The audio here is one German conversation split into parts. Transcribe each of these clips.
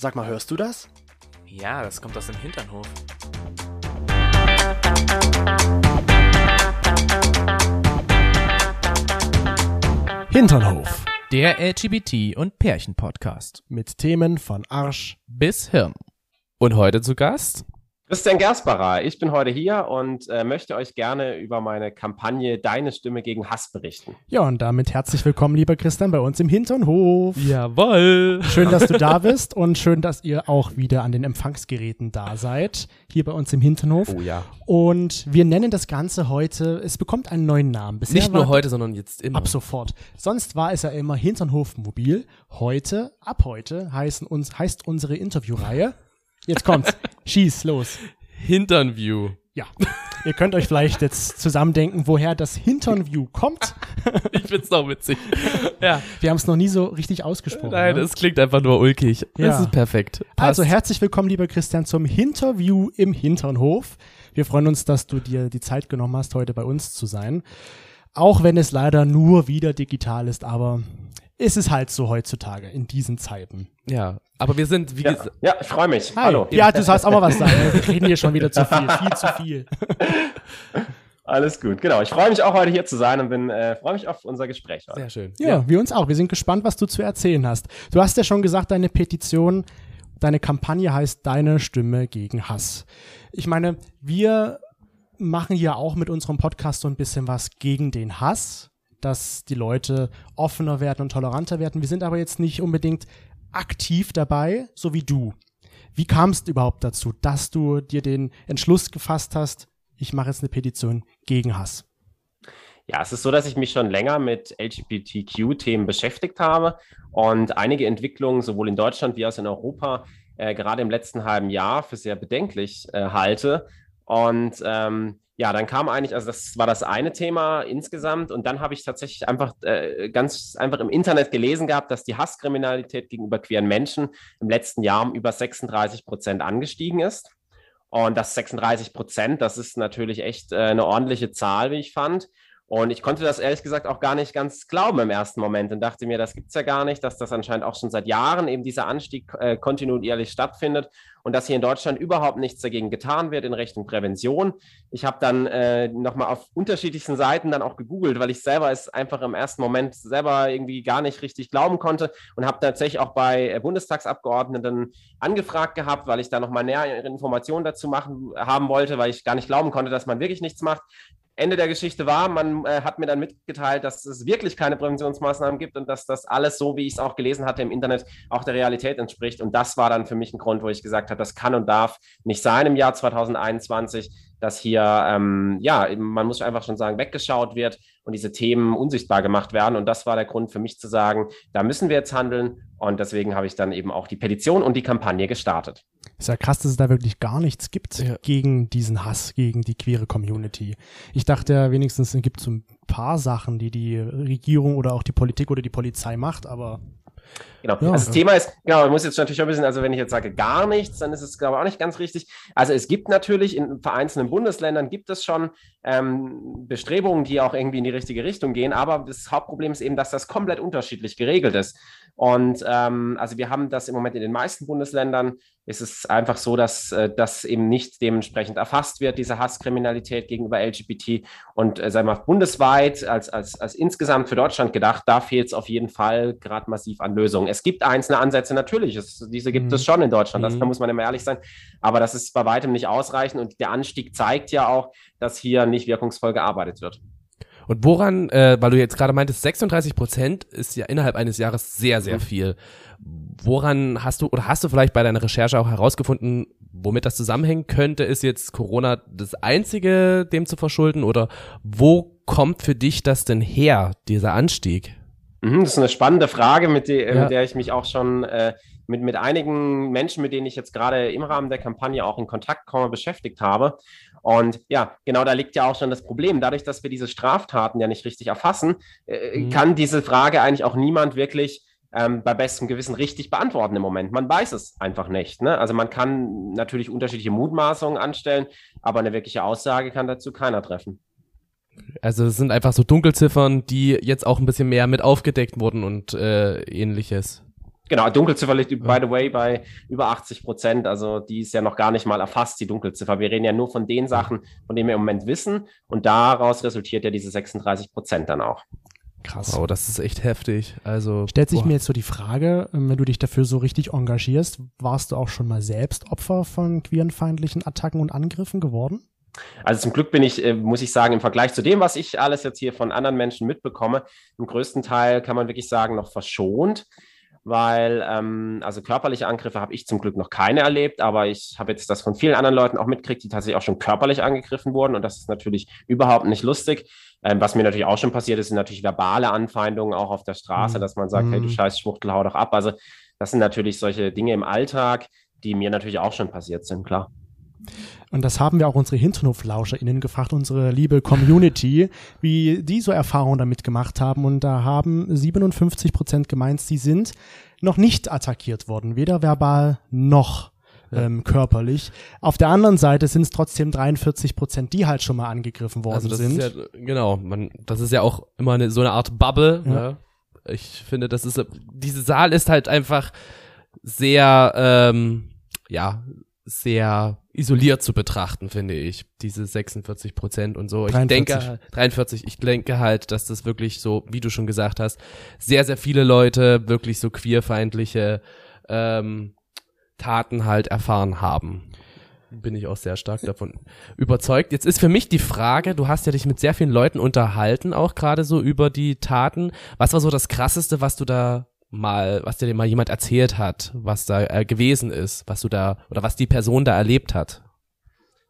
Sag mal, hörst du das? Ja, das kommt aus dem Hinternhof. Hinternhof. Der LGBT- und Pärchen-Podcast. Mit Themen von Arsch. Bis Hirn. Und heute zu Gast Christian Gersbacher, ich bin heute hier und äh, möchte euch gerne über meine Kampagne Deine Stimme gegen Hass berichten. Ja, und damit herzlich willkommen, lieber Christian, bei uns im Hinternhof. Jawoll. Schön, dass du da bist und schön, dass ihr auch wieder an den Empfangsgeräten da seid, hier bei uns im Hinternhof. Oh ja. Und wir nennen das Ganze heute, es bekommt einen neuen Namen. Bisher Nicht nur heute, sondern jetzt immer. Ab sofort. Sonst war es ja immer Hinternhof Mobil. Heute, ab heute, heißen uns, heißt unsere Interviewreihe Jetzt kommt's. Schieß los. Hinternview. Ja. Ihr könnt euch vielleicht jetzt zusammendenken, woher das Hinternview kommt. ich find's doch witzig. Ja. Wir haben es noch nie so richtig ausgesprochen. Nein, ne? es klingt einfach nur ulkig. Ja. Das ist perfekt. Passt. Also herzlich willkommen, lieber Christian, zum Hinterview im Hinternhof. Wir freuen uns, dass du dir die Zeit genommen hast, heute bei uns zu sein. Auch wenn es leider nur wieder digital ist, aber ist es halt so heutzutage in diesen Zeiten. Ja, aber wir sind, wie ja, gesagt. Ja, ich freue mich. Hi. Hallo. Ja, du sollst auch mal was sagen. Wir reden hier schon wieder zu viel, viel zu viel. Alles gut, genau. Ich freue mich auch heute hier zu sein und bin äh, freue mich auf unser Gespräch. Heute. Sehr schön. Ja, ja, wir uns auch. Wir sind gespannt, was du zu erzählen hast. Du hast ja schon gesagt, deine Petition, deine Kampagne heißt Deine Stimme gegen Hass. Ich meine, wir machen ja auch mit unserem Podcast so ein bisschen was gegen den Hass dass die Leute offener werden und toleranter werden. Wir sind aber jetzt nicht unbedingt aktiv dabei, so wie du. Wie kam es überhaupt dazu, dass du dir den Entschluss gefasst hast, ich mache jetzt eine Petition gegen Hass? Ja, es ist so, dass ich mich schon länger mit LGBTQ-Themen beschäftigt habe und einige Entwicklungen sowohl in Deutschland wie auch in Europa äh, gerade im letzten halben Jahr für sehr bedenklich äh, halte. Und ähm, ja, dann kam eigentlich, also das war das eine Thema insgesamt und dann habe ich tatsächlich einfach äh, ganz einfach im Internet gelesen gehabt, dass die Hasskriminalität gegenüber queeren Menschen im letzten Jahr um über 36 Prozent angestiegen ist. Und das 36 Prozent, das ist natürlich echt äh, eine ordentliche Zahl, wie ich fand. Und ich konnte das ehrlich gesagt auch gar nicht ganz glauben im ersten Moment und dachte mir, das gibt's ja gar nicht, dass das anscheinend auch schon seit Jahren eben dieser Anstieg äh, kontinuierlich stattfindet und dass hier in Deutschland überhaupt nichts dagegen getan wird in Richtung Prävention. Ich habe dann äh, nochmal auf unterschiedlichsten Seiten dann auch gegoogelt, weil ich selber es einfach im ersten Moment selber irgendwie gar nicht richtig glauben konnte und habe tatsächlich auch bei äh, Bundestagsabgeordneten angefragt gehabt, weil ich da nochmal nähere Informationen dazu machen haben wollte, weil ich gar nicht glauben konnte, dass man wirklich nichts macht. Ende der Geschichte war, man äh, hat mir dann mitgeteilt, dass es wirklich keine Präventionsmaßnahmen gibt und dass das alles so, wie ich es auch gelesen hatte im Internet, auch der Realität entspricht. Und das war dann für mich ein Grund, wo ich gesagt habe, das kann und darf nicht sein im Jahr 2021 dass hier, ähm, ja, man muss einfach schon sagen, weggeschaut wird und diese Themen unsichtbar gemacht werden. Und das war der Grund für mich zu sagen, da müssen wir jetzt handeln. Und deswegen habe ich dann eben auch die Petition und die Kampagne gestartet. Ist ja krass, dass es da wirklich gar nichts gibt ja. gegen diesen Hass, gegen die queere Community. Ich dachte ja wenigstens, es gibt so ein paar Sachen, die die Regierung oder auch die Politik oder die Polizei macht, aber Genau. Ja, also das Thema ist, genau, man muss jetzt natürlich auch ein bisschen, also wenn ich jetzt sage gar nichts, dann ist es, glaube ich, auch nicht ganz richtig. Also es gibt natürlich in vereinzelten Bundesländern gibt es schon ähm, Bestrebungen, die auch irgendwie in die richtige Richtung gehen, aber das Hauptproblem ist eben, dass das komplett unterschiedlich geregelt ist. Und ähm, also wir haben das im Moment in den meisten Bundesländern ist es einfach so, dass äh, das eben nicht dementsprechend erfasst wird, diese Hasskriminalität gegenüber LGBT. Und äh, sagen wir mal, bundesweit als, als, als insgesamt für Deutschland gedacht, da fehlt es auf jeden Fall gerade massiv an Lösungen. Es gibt einzelne Ansätze, natürlich, es, diese gibt mhm. es schon in Deutschland, das, da mhm. muss man immer ehrlich sein, aber das ist bei weitem nicht ausreichend und der Anstieg zeigt ja auch, dass hier nicht wirkungsvoll gearbeitet wird. Und woran, äh, weil du jetzt gerade meintest, 36 Prozent ist ja innerhalb eines Jahres sehr, sehr mhm. viel. Woran hast du, oder hast du vielleicht bei deiner Recherche auch herausgefunden, womit das zusammenhängen könnte? Ist jetzt Corona das einzige, dem zu verschulden? Oder wo kommt für dich das denn her, dieser Anstieg? Mhm, das ist eine spannende Frage, mit, die, ja. mit der ich mich auch schon äh, mit, mit einigen Menschen, mit denen ich jetzt gerade im Rahmen der Kampagne auch in Kontakt komme, beschäftigt habe. Und ja, genau da liegt ja auch schon das Problem. Dadurch, dass wir diese Straftaten ja nicht richtig erfassen, äh, mhm. kann diese Frage eigentlich auch niemand wirklich ähm, bei bestem Gewissen richtig beantworten im Moment. Man weiß es einfach nicht. Ne? Also man kann natürlich unterschiedliche Mutmaßungen anstellen, aber eine wirkliche Aussage kann dazu keiner treffen. Also es sind einfach so Dunkelziffern, die jetzt auch ein bisschen mehr mit aufgedeckt wurden und äh, ähnliches. Genau, Dunkelziffer liegt, by the way, bei über 80 Prozent. Also die ist ja noch gar nicht mal erfasst, die Dunkelziffer. Wir reden ja nur von den Sachen, von denen wir im Moment wissen. Und daraus resultiert ja diese 36 Prozent dann auch. Krass. Wow, das ist echt heftig. Also stellt sich boah. mir jetzt so die Frage, ähm, wenn du dich dafür so richtig engagierst, warst du auch schon mal selbst Opfer von queerenfeindlichen Attacken und Angriffen geworden? Also zum Glück bin ich, äh, muss ich sagen, im Vergleich zu dem, was ich alles jetzt hier von anderen Menschen mitbekomme, im größten Teil kann man wirklich sagen, noch verschont weil ähm, also körperliche Angriffe habe ich zum Glück noch keine erlebt, aber ich habe jetzt das von vielen anderen Leuten auch mitgekriegt, die tatsächlich auch schon körperlich angegriffen wurden und das ist natürlich überhaupt nicht lustig. Ähm, was mir natürlich auch schon passiert ist, sind natürlich verbale Anfeindungen auch auf der Straße, mhm. dass man sagt, hey du mhm. scheiß Schwuchtel, hau doch ab. Also das sind natürlich solche Dinge im Alltag, die mir natürlich auch schon passiert sind, klar. Und das haben wir auch unsere HinternhoflauscherInnen gefragt, unsere liebe Community, wie die so Erfahrungen damit gemacht haben. Und da haben 57 Prozent gemeint, sie sind noch nicht attackiert worden, weder verbal noch ähm, körperlich. Auf der anderen Seite sind es trotzdem 43 Prozent, die halt schon mal angegriffen worden also das sind. Ist ja, genau, man, das ist ja auch immer eine, so eine Art Bubble. Ja. Ne? Ich finde, das ist, diese Saal ist halt einfach sehr, ähm, ja, sehr isoliert zu betrachten, finde ich. Diese 46 Prozent und so. 43. Ich denke, 43, ich denke halt, dass das wirklich so, wie du schon gesagt hast, sehr, sehr viele Leute wirklich so queerfeindliche ähm, Taten halt erfahren haben. Bin ich auch sehr stark davon überzeugt. Jetzt ist für mich die Frage, du hast ja dich mit sehr vielen Leuten unterhalten, auch gerade so über die Taten. Was war so das krasseste, was du da mal, was dir mal jemand erzählt hat, was da äh, gewesen ist, was du da oder was die Person da erlebt hat?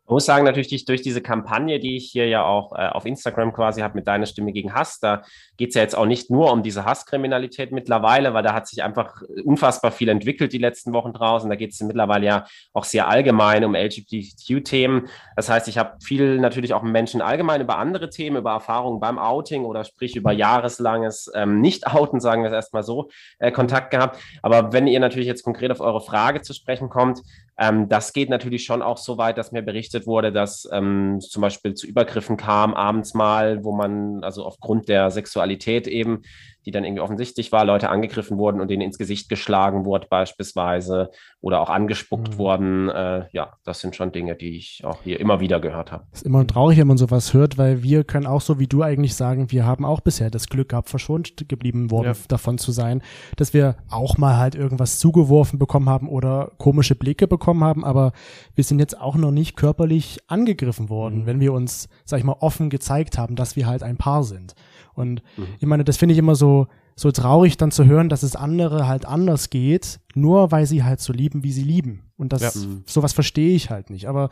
Ich muss sagen, natürlich durch diese Kampagne, die ich hier ja auch äh, auf Instagram quasi habe mit Deine Stimme gegen Hass, da geht es ja jetzt auch nicht nur um diese Hasskriminalität mittlerweile, weil da hat sich einfach unfassbar viel entwickelt die letzten Wochen draußen. Da geht es mittlerweile ja auch sehr allgemein um LGBTQ-Themen. Das heißt, ich habe viel natürlich auch Menschen allgemein über andere Themen, über Erfahrungen beim Outing oder sprich über jahreslanges ähm, Nicht-Outen, sagen wir es erstmal so, äh, Kontakt gehabt. Aber wenn ihr natürlich jetzt konkret auf eure Frage zu sprechen kommt, ähm, das geht natürlich schon auch so weit, dass mir berichtet wurde, dass ähm, zum Beispiel zu Übergriffen kam abends mal, wo man also aufgrund der Sexualität eben die dann irgendwie offensichtlich war, Leute angegriffen wurden und denen ins Gesicht geschlagen wurde beispielsweise oder auch angespuckt mhm. wurden. Äh, ja, das sind schon Dinge, die ich auch hier immer wieder gehört habe. Ist immer traurig, wenn man sowas hört, weil wir können auch so wie du eigentlich sagen, wir haben auch bisher das Glück gehabt, verschont geblieben worden ja. davon zu sein, dass wir auch mal halt irgendwas zugeworfen bekommen haben oder komische Blicke bekommen haben, aber wir sind jetzt auch noch nicht körperlich angegriffen worden, mhm. wenn wir uns, sag ich mal, offen gezeigt haben, dass wir halt ein Paar sind. Und mhm. ich meine, das finde ich immer so, so traurig dann zu hören, dass es andere halt anders geht, nur weil sie halt so lieben, wie sie lieben. Und das, ja. sowas verstehe ich halt nicht. Aber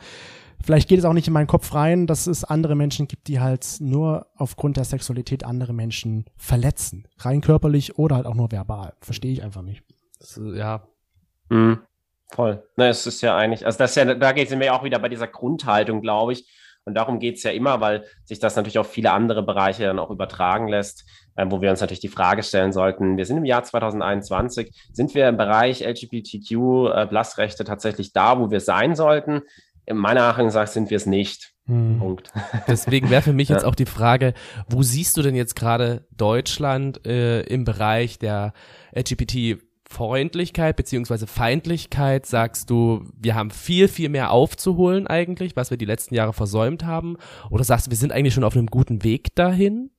vielleicht geht es auch nicht in meinen Kopf rein, dass es andere Menschen gibt, die halt nur aufgrund der Sexualität andere Menschen verletzen. Rein körperlich oder halt auch nur verbal. Verstehe ich einfach nicht. Ja. Mhm. Voll. Na, es ist ja eigentlich, also das ist ja, da geht es mir auch wieder bei dieser Grundhaltung, glaube ich und darum geht es ja immer, weil sich das natürlich auf viele andere Bereiche dann auch übertragen lässt, äh, wo wir uns natürlich die Frage stellen sollten, wir sind im Jahr 2021, sind wir im Bereich LGBTQ-Plus-Rechte äh, tatsächlich da, wo wir sein sollten? In meiner Achtung sagt, sind wir es nicht. Hm. Punkt. Deswegen wäre für mich jetzt auch die Frage, wo siehst du denn jetzt gerade Deutschland äh, im Bereich der LGBT Freundlichkeit beziehungsweise Feindlichkeit sagst du, wir haben viel, viel mehr aufzuholen eigentlich, was wir die letzten Jahre versäumt haben? Oder sagst du, wir sind eigentlich schon auf einem guten Weg dahin?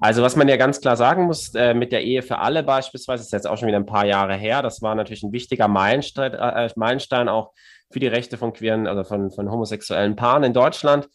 Also was man ja ganz klar sagen muss, äh, mit der Ehe für alle beispielsweise, ist jetzt auch schon wieder ein paar Jahre her, das war natürlich ein wichtiger Meilenstein, äh, Meilenstein auch für die Rechte von queeren, also von, von homosexuellen Paaren in Deutschland.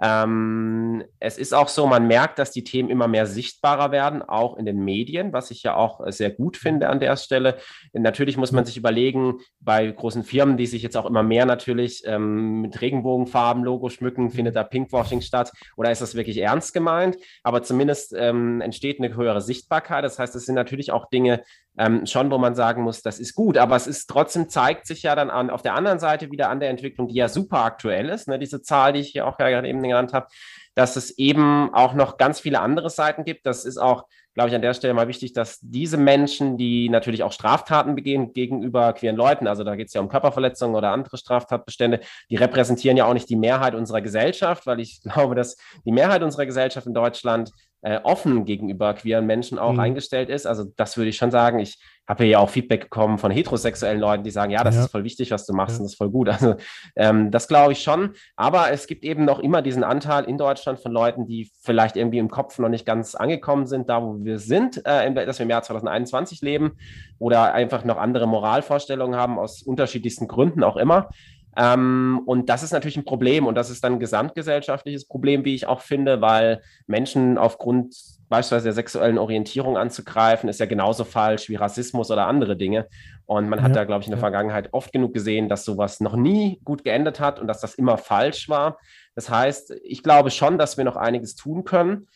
Ähm, es ist auch so, man merkt, dass die Themen immer mehr sichtbarer werden, auch in den Medien, was ich ja auch sehr gut finde an der Stelle. Natürlich muss man sich überlegen, bei großen Firmen, die sich jetzt auch immer mehr natürlich ähm, mit Regenbogenfarben, Logo schmücken, findet da Pinkwashing statt oder ist das wirklich ernst gemeint? Aber zumindest ähm, entsteht eine höhere Sichtbarkeit. Das heißt, es sind natürlich auch Dinge, ähm, schon, wo man sagen muss, das ist gut, aber es ist trotzdem zeigt sich ja dann an, auf der anderen Seite wieder an der Entwicklung, die ja super aktuell ist, ne, diese Zahl, die ich hier auch gerade eben genannt habe, dass es eben auch noch ganz viele andere Seiten gibt. Das ist auch glaube ich, an der Stelle mal wichtig, dass diese Menschen, die natürlich auch Straftaten begehen gegenüber queeren Leuten, also da geht es ja um Körperverletzungen oder andere Straftatbestände, die repräsentieren ja auch nicht die Mehrheit unserer Gesellschaft, weil ich glaube, dass die Mehrheit unserer Gesellschaft in Deutschland äh, offen gegenüber queeren Menschen auch mhm. eingestellt ist. Also das würde ich schon sagen. Ich habe ja auch Feedback bekommen von heterosexuellen Leuten, die sagen, ja, das ja. ist voll wichtig, was du machst ja. und das ist voll gut. Also ähm, das glaube ich schon. Aber es gibt eben noch immer diesen Anteil in Deutschland von Leuten, die vielleicht irgendwie im Kopf noch nicht ganz angekommen sind, da wo wir sind, äh, dass wir im Jahr 2021 leben oder einfach noch andere Moralvorstellungen haben aus unterschiedlichsten Gründen auch immer. Ähm, und das ist natürlich ein Problem und das ist dann ein gesamtgesellschaftliches Problem, wie ich auch finde, weil Menschen aufgrund beispielsweise der sexuellen Orientierung anzugreifen, ist ja genauso falsch wie Rassismus oder andere Dinge. Und man hat ja, da, glaube ich, in der ja. Vergangenheit oft genug gesehen, dass sowas noch nie gut geendet hat und dass das immer falsch war. Das heißt, ich glaube schon, dass wir noch einiges tun können.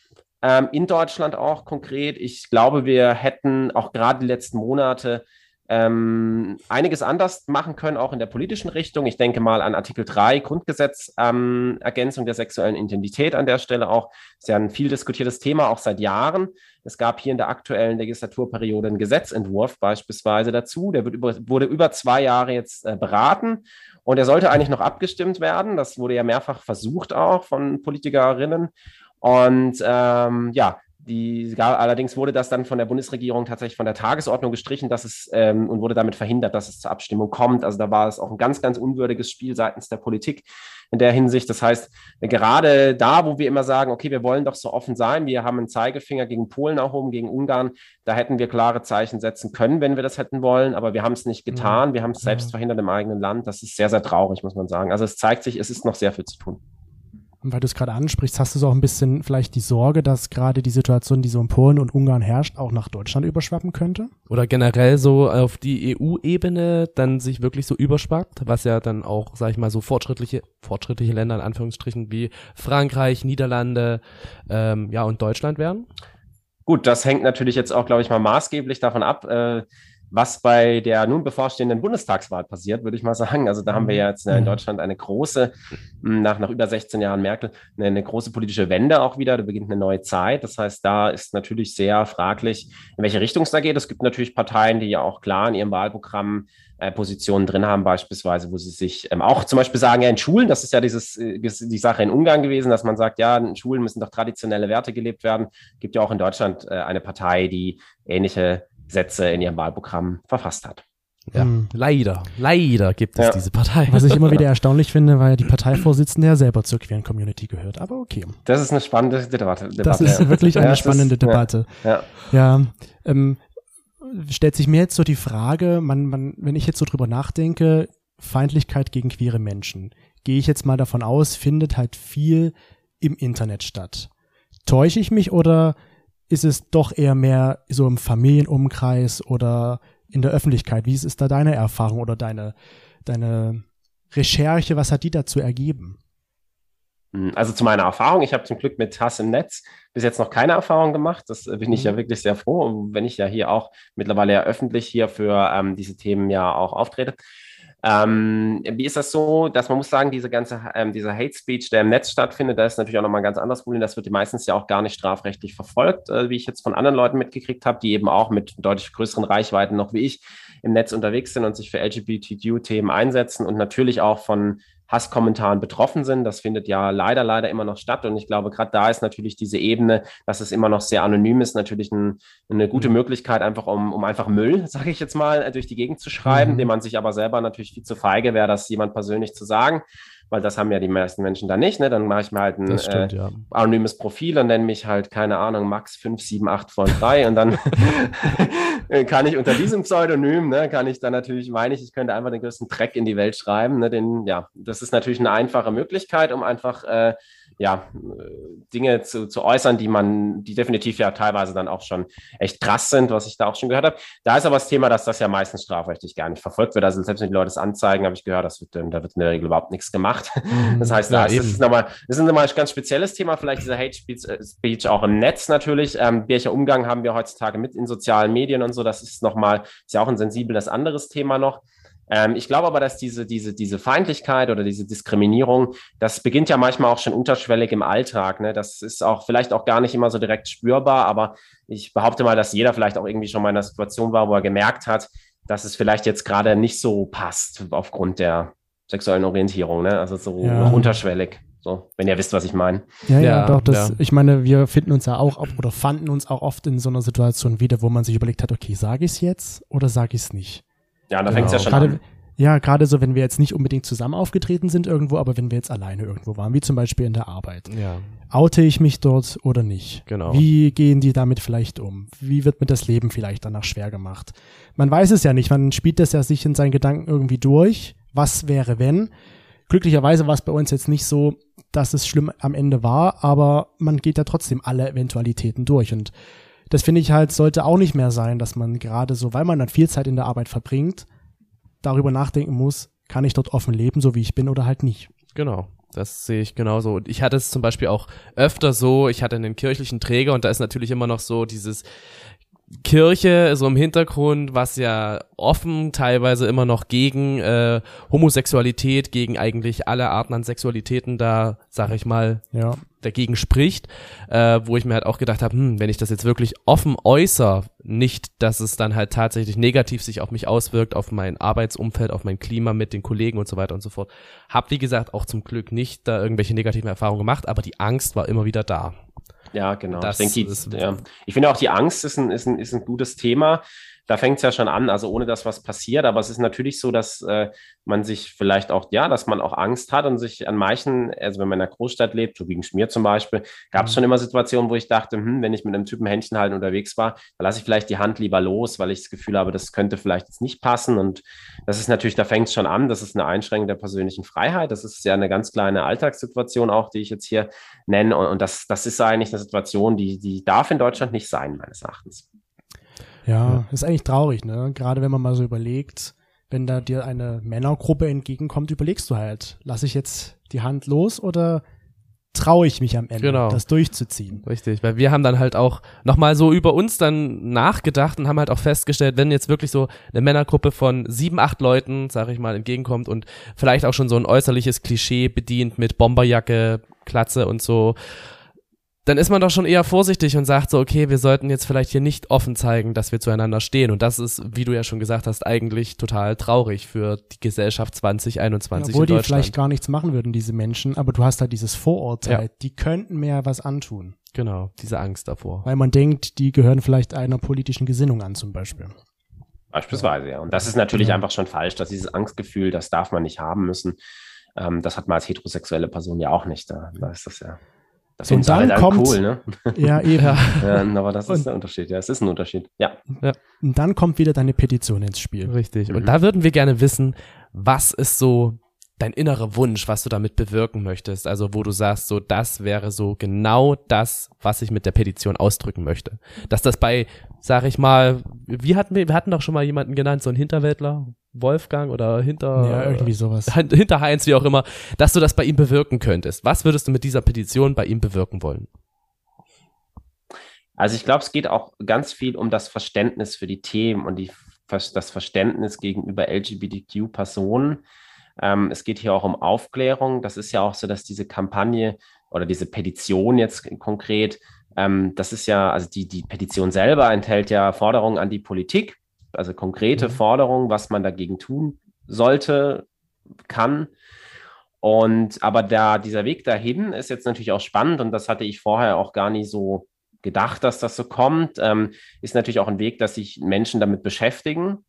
Ähm, in Deutschland auch konkret. Ich glaube, wir hätten auch gerade die letzten Monate ähm, einiges anders machen können, auch in der politischen Richtung. Ich denke mal an Artikel 3 Grundgesetz, ähm, Ergänzung der sexuellen Identität an der Stelle auch. Ist ja ein viel diskutiertes Thema, auch seit Jahren. Es gab hier in der aktuellen Legislaturperiode einen Gesetzentwurf beispielsweise dazu. Der über, wurde über zwei Jahre jetzt äh, beraten und er sollte eigentlich noch abgestimmt werden. Das wurde ja mehrfach versucht auch von Politikerinnen. Und ähm, ja, die, allerdings wurde das dann von der Bundesregierung tatsächlich von der Tagesordnung gestrichen, dass es ähm, und wurde damit verhindert, dass es zur Abstimmung kommt. Also da war es auch ein ganz, ganz unwürdiges Spiel seitens der Politik in der Hinsicht. Das heißt, gerade da, wo wir immer sagen, okay, wir wollen doch so offen sein, wir haben einen Zeigefinger gegen Polen erhoben, gegen Ungarn, da hätten wir klare Zeichen setzen können, wenn wir das hätten wollen, aber wir haben es nicht getan. Wir haben es selbst verhindert im eigenen Land. Das ist sehr, sehr traurig, muss man sagen. Also es zeigt sich, es ist noch sehr viel zu tun. Und weil du es gerade ansprichst, hast du so auch ein bisschen vielleicht die Sorge, dass gerade die Situation, die so in Polen und Ungarn herrscht, auch nach Deutschland überschwappen könnte? Oder generell so auf die EU-Ebene dann sich wirklich so überschwappt, was ja dann auch, sag ich mal, so fortschrittliche, fortschrittliche Länder in Anführungsstrichen wie Frankreich, Niederlande, ähm, ja und Deutschland wären? Gut, das hängt natürlich jetzt auch, glaube ich, mal maßgeblich davon ab, äh, was bei der nun bevorstehenden Bundestagswahl passiert, würde ich mal sagen. Also da haben wir ja jetzt in mhm. Deutschland eine große, hm, nach, nach über 16 Jahren Merkel, eine, eine große politische Wende auch wieder. Da beginnt eine neue Zeit. Das heißt, da ist natürlich sehr fraglich, in welche Richtung es da geht. Es gibt natürlich Parteien, die ja auch klar in ihrem Wahlprogramm äh, Positionen drin haben, beispielsweise, wo sie sich ähm, auch zum Beispiel sagen, ja, in Schulen, das ist ja dieses, äh, die Sache in Ungarn gewesen, dass man sagt, ja, in Schulen müssen doch traditionelle Werte gelebt werden. Gibt ja auch in Deutschland äh, eine Partei, die ähnliche Sätze in ihrem Wahlprogramm verfasst hat. Ja, mhm. leider, leider gibt es ja. diese Partei. Was ich immer wieder erstaunlich finde, weil die Parteivorsitzende ja selber zur queeren Community gehört. Aber okay. Das ist eine spannende Debatte. Das ist wirklich eine ja, spannende ist, Debatte. Ja, ja ähm, stellt sich mir jetzt so die Frage, man, man, wenn ich jetzt so drüber nachdenke, Feindlichkeit gegen queere Menschen, gehe ich jetzt mal davon aus, findet halt viel im Internet statt. Täusche ich mich oder ist es doch eher mehr so im Familienumkreis oder in der Öffentlichkeit? Wie ist da deine Erfahrung oder deine, deine Recherche? Was hat die dazu ergeben? Hm, also zu meiner Erfahrung, ich habe zum Glück mit Hass im Netz bis jetzt noch keine Erfahrung gemacht. Das bin ich ja mhm. wirklich sehr froh, wenn ich ja hier auch mittlerweile ja öffentlich hier für ähm, diese Themen ja auch auftrete. Ähm, wie ist das so, dass man muss sagen, diese ganze, ähm, dieser Hate Speech, der im Netz stattfindet, da ist natürlich auch nochmal ein ganz anderes Problem. Das wird meistens ja auch gar nicht strafrechtlich verfolgt, äh, wie ich jetzt von anderen Leuten mitgekriegt habe, die eben auch mit deutlich größeren Reichweiten noch wie ich im Netz unterwegs sind und sich für LGBTQ-Themen einsetzen und natürlich auch von Hasskommentaren betroffen sind. Das findet ja leider, leider immer noch statt. Und ich glaube, gerade da ist natürlich diese Ebene, dass es immer noch sehr anonym ist, natürlich ein, eine gute mhm. Möglichkeit, einfach um, um einfach Müll, sage ich jetzt mal, durch die Gegend zu schreiben, mhm. dem man sich aber selber natürlich viel zu feige wäre, das jemand persönlich zu sagen weil das haben ja die meisten Menschen da nicht. Ne? Dann mache ich mir halt ein stimmt, äh, ja. anonymes Profil und nenne mich halt, keine Ahnung, Max 578 von 3 und dann kann ich unter diesem Pseudonym, ne, kann ich dann natürlich, meine ich, ich könnte einfach den größten Dreck in die Welt schreiben. Ne? Den, ja, das ist natürlich eine einfache Möglichkeit, um einfach äh, ja, Dinge zu, zu äußern, die man, die definitiv ja teilweise dann auch schon echt krass sind, was ich da auch schon gehört habe. Da ist aber das Thema, dass das ja meistens strafrechtlich gar nicht verfolgt wird. Also selbst wenn die Leute es anzeigen, habe ich gehört, das wird, da wird in der Regel überhaupt nichts gemacht. Mhm. Das heißt, da ja, ist, das nochmal, das ist nochmal ein ganz spezielles Thema, vielleicht dieser Hate Speech, äh, Speech auch im Netz natürlich. Ähm, welcher Umgang haben wir heutzutage mit in sozialen Medien und so? Das ist nochmal, ist ja auch ein sensibles anderes Thema noch. Ähm, ich glaube aber, dass diese, diese, diese Feindlichkeit oder diese Diskriminierung, das beginnt ja manchmal auch schon unterschwellig im Alltag. Ne? Das ist auch vielleicht auch gar nicht immer so direkt spürbar, aber ich behaupte mal, dass jeder vielleicht auch irgendwie schon mal in einer Situation war, wo er gemerkt hat, dass es vielleicht jetzt gerade nicht so passt aufgrund der sexuellen Orientierung, ne? Also so ja. noch unterschwellig. So, wenn ihr wisst, was ich meine. Ja, ja, ja, doch, das, ja. ich meine, wir finden uns ja auch oder fanden uns auch oft in so einer Situation wieder, wo man sich überlegt hat, okay, sage ich es jetzt oder sage ich es nicht? Ja, da genau. fängt es ja schon grade, an. Ja, gerade so, wenn wir jetzt nicht unbedingt zusammen aufgetreten sind irgendwo, aber wenn wir jetzt alleine irgendwo waren, wie zum Beispiel in der Arbeit. Ja. Oute ich mich dort oder nicht? Genau. Wie gehen die damit vielleicht um? Wie wird mir das Leben vielleicht danach schwer gemacht? Man weiß es ja nicht, man spielt das ja sich in seinen Gedanken irgendwie durch. Was wäre, wenn? Glücklicherweise war es bei uns jetzt nicht so, dass es schlimm am Ende war, aber man geht ja trotzdem alle Eventualitäten durch und das finde ich halt, sollte auch nicht mehr sein, dass man gerade so, weil man dann viel Zeit in der Arbeit verbringt, darüber nachdenken muss, kann ich dort offen leben, so wie ich bin oder halt nicht. Genau. Das sehe ich genauso. Und ich hatte es zum Beispiel auch öfter so, ich hatte einen kirchlichen Träger und da ist natürlich immer noch so dieses, Kirche so im Hintergrund, was ja offen teilweise immer noch gegen äh, Homosexualität, gegen eigentlich alle Arten an Sexualitäten da, sag ich mal, ja. Dagegen spricht, äh, wo ich mir halt auch gedacht habe, hm, wenn ich das jetzt wirklich offen äußere, nicht, dass es dann halt tatsächlich negativ sich auf mich auswirkt, auf mein Arbeitsumfeld, auf mein Klima mit den Kollegen und so weiter und so fort. Hab wie gesagt auch zum Glück nicht da irgendwelche negativen Erfahrungen gemacht, aber die Angst war immer wieder da. Ja, genau. Das ich, denke, die, ja. ich finde auch, die Angst ist ein, ist ein, ist ein gutes Thema da fängt es ja schon an, also ohne dass was passiert, aber es ist natürlich so, dass äh, man sich vielleicht auch, ja, dass man auch Angst hat und sich an manchen, also wenn man in einer Großstadt lebt, so gegen Schmier zum Beispiel, gab es mhm. schon immer Situationen, wo ich dachte, hm, wenn ich mit einem Typen Händchen halten unterwegs war, dann lasse ich vielleicht die Hand lieber los, weil ich das Gefühl habe, das könnte vielleicht jetzt nicht passen. Und das ist natürlich, da fängt es schon an, das ist eine Einschränkung der persönlichen Freiheit, das ist ja eine ganz kleine Alltagssituation auch, die ich jetzt hier nenne. Und, und das, das ist eigentlich eine Situation, die, die darf in Deutschland nicht sein, meines Erachtens. Ja, ist eigentlich traurig, ne? Gerade wenn man mal so überlegt, wenn da dir eine Männergruppe entgegenkommt, überlegst du halt, lasse ich jetzt die Hand los oder traue ich mich am Ende, genau. das durchzuziehen. Richtig, weil wir haben dann halt auch nochmal so über uns dann nachgedacht und haben halt auch festgestellt, wenn jetzt wirklich so eine Männergruppe von sieben, acht Leuten, sag ich mal, entgegenkommt und vielleicht auch schon so ein äußerliches Klischee bedient mit Bomberjacke, Klatze und so dann ist man doch schon eher vorsichtig und sagt so, okay, wir sollten jetzt vielleicht hier nicht offen zeigen, dass wir zueinander stehen. Und das ist, wie du ja schon gesagt hast, eigentlich total traurig für die Gesellschaft 2021 Obwohl in die vielleicht gar nichts machen würden, diese Menschen, aber du hast halt dieses Vorurteil, ja. die könnten mehr was antun. Genau, diese Angst davor. Weil man denkt, die gehören vielleicht einer politischen Gesinnung an zum Beispiel. Beispielsweise, ja. Und das ist natürlich ja. einfach schon falsch, dass dieses Angstgefühl, das darf man nicht haben müssen. Ähm, das hat man als heterosexuelle Person ja auch nicht. Da, da ist das ja das und dann halt kommt, cool, ne? Ja, eben. Ja, aber das ist der Unterschied. Ja, es ist ein Unterschied. Ja. ja. Und dann kommt wieder deine Petition ins Spiel. Richtig. Und mhm. da würden wir gerne wissen, was ist so dein innerer Wunsch, was du damit bewirken möchtest? Also, wo du sagst, so, das wäre so genau das, was ich mit der Petition ausdrücken möchte. Dass das bei, sag ich mal, wie hatten wir, wir hatten doch schon mal jemanden genannt, so ein Hinterwäldler, Wolfgang oder hinter ja, irgendwie sowas. hinter Heinz, wie auch immer, dass du das bei ihm bewirken könntest. Was würdest du mit dieser Petition bei ihm bewirken wollen? Also ich glaube, es geht auch ganz viel um das Verständnis für die Themen und die, das Verständnis gegenüber LGBTQ-Personen. Ähm, es geht hier auch um Aufklärung. Das ist ja auch so, dass diese Kampagne oder diese Petition jetzt konkret, ähm, das ist ja, also die, die Petition selber enthält ja Forderungen an die Politik also konkrete mhm. Forderungen, was man dagegen tun sollte, kann. Und aber da, dieser Weg dahin ist jetzt natürlich auch spannend und das hatte ich vorher auch gar nicht so gedacht, dass das so kommt. Ähm, ist natürlich auch ein Weg, dass sich Menschen damit beschäftigen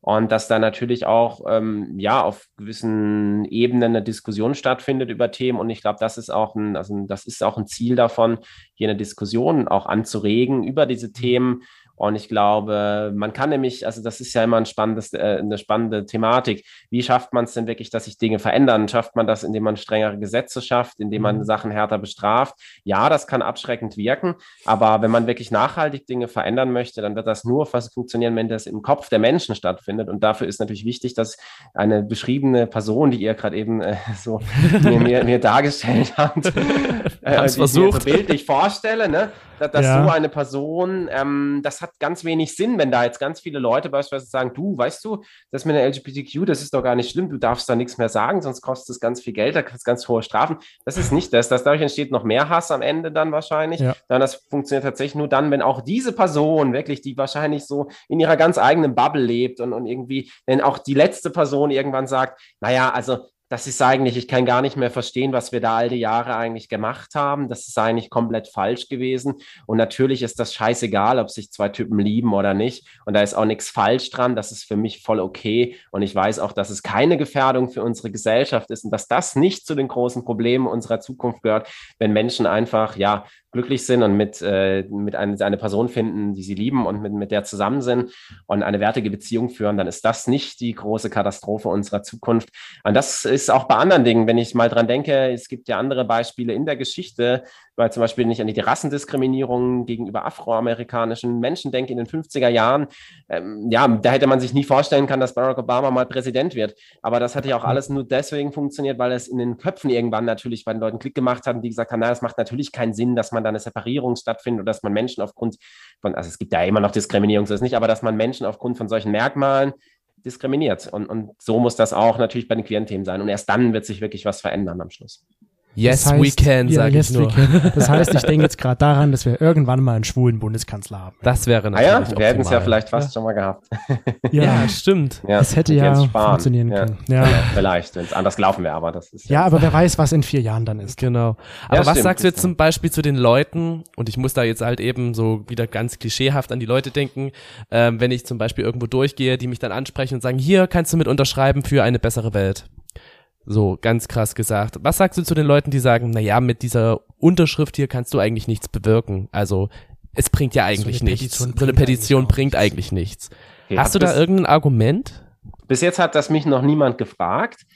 und dass da natürlich auch ähm, ja auf gewissen Ebenen eine Diskussion stattfindet über Themen. Und ich glaube, das ist auch ein, also das ist auch ein Ziel davon, hier eine Diskussion auch anzuregen über diese Themen und ich glaube, man kann nämlich, also das ist ja immer ein spannendes, äh, eine spannende Thematik. Wie schafft man es denn wirklich, dass sich Dinge verändern? Schafft man das, indem man strengere Gesetze schafft, indem man mhm. Sachen härter bestraft? Ja, das kann abschreckend wirken, aber wenn man wirklich nachhaltig Dinge verändern möchte, dann wird das nur funktionieren, wenn das im Kopf der Menschen stattfindet. Und dafür ist natürlich wichtig, dass eine beschriebene Person, die ihr gerade eben äh, so mir, mir, mir, dargestellt habt, äh, die versucht. ich mir so bildlich vorstelle, ne? Dass, dass ja. so eine Person, ähm, das hat ganz wenig Sinn, wenn da jetzt ganz viele Leute beispielsweise sagen, du, weißt du, das mit der LGBTQ, das ist doch gar nicht schlimm, du darfst da nichts mehr sagen, sonst kostet es ganz viel Geld, da kriegst du ganz hohe Strafen. Das ist nicht das. das. Dadurch entsteht noch mehr Hass am Ende dann wahrscheinlich. Ja. Dann das funktioniert tatsächlich nur dann, wenn auch diese Person wirklich, die wahrscheinlich so in ihrer ganz eigenen Bubble lebt und, und irgendwie, wenn auch die letzte Person irgendwann sagt, naja, also das ist eigentlich, ich kann gar nicht mehr verstehen, was wir da all die Jahre eigentlich gemacht haben. Das ist eigentlich komplett falsch gewesen. Und natürlich ist das scheißegal, ob sich zwei Typen lieben oder nicht. Und da ist auch nichts falsch dran. Das ist für mich voll okay. Und ich weiß auch, dass es keine Gefährdung für unsere Gesellschaft ist und dass das nicht zu den großen Problemen unserer Zukunft gehört, wenn Menschen einfach, ja, glücklich sind und mit, äh, mit eine, eine Person finden, die sie lieben und mit, mit der zusammen sind und eine wertige Beziehung führen, dann ist das nicht die große Katastrophe unserer Zukunft. Und das ist auch bei anderen Dingen, wenn ich mal dran denke, es gibt ja andere Beispiele in der Geschichte, weil zum Beispiel nicht an die Rassendiskriminierung gegenüber afroamerikanischen Menschen denke in den 50er Jahren. Ähm, ja, da hätte man sich nie vorstellen können, dass Barack Obama mal Präsident wird. Aber das hat ja auch alles nur deswegen funktioniert, weil es in den Köpfen irgendwann natürlich bei den Leuten Klick gemacht hat und die gesagt haben, na, es macht natürlich keinen Sinn, dass man da eine Separierung stattfindet oder dass man Menschen aufgrund von, also es gibt ja immer noch Diskriminierung, so ist nicht, aber dass man Menschen aufgrund von solchen Merkmalen diskriminiert. Und, und so muss das auch natürlich bei den queeren Themen sein. Und erst dann wird sich wirklich was verändern am Schluss. Yes, das heißt, we can, sage ja, yes, ich nur. Das heißt, ich denke jetzt gerade daran, dass wir irgendwann mal einen schwulen Bundeskanzler haben. Das wäre natürlich ah ja, wir hätten es ja vielleicht fast ja. schon mal gehabt. Ja, ja stimmt. Ja, das hätte ja funktionieren können. Ja. Vielleicht, wenn es anders laufen wäre, aber das ist ja. aber wer weiß, was in vier Jahren dann ist. Genau. Aber was stimmt, sagst du jetzt zum Beispiel zu den Leuten, und ich muss da jetzt halt eben so wieder ganz klischeehaft an die Leute denken, ähm, wenn ich zum Beispiel irgendwo durchgehe, die mich dann ansprechen und sagen, hier kannst du mit unterschreiben für eine bessere Welt. So, ganz krass gesagt. Was sagst du zu den Leuten, die sagen, na ja, mit dieser Unterschrift hier kannst du eigentlich nichts bewirken? Also, es bringt ja eigentlich so nichts. so eine Petition eigentlich bringt eigentlich nichts. Okay, Hast du da irgendein Argument? Bis jetzt hat das mich noch niemand gefragt.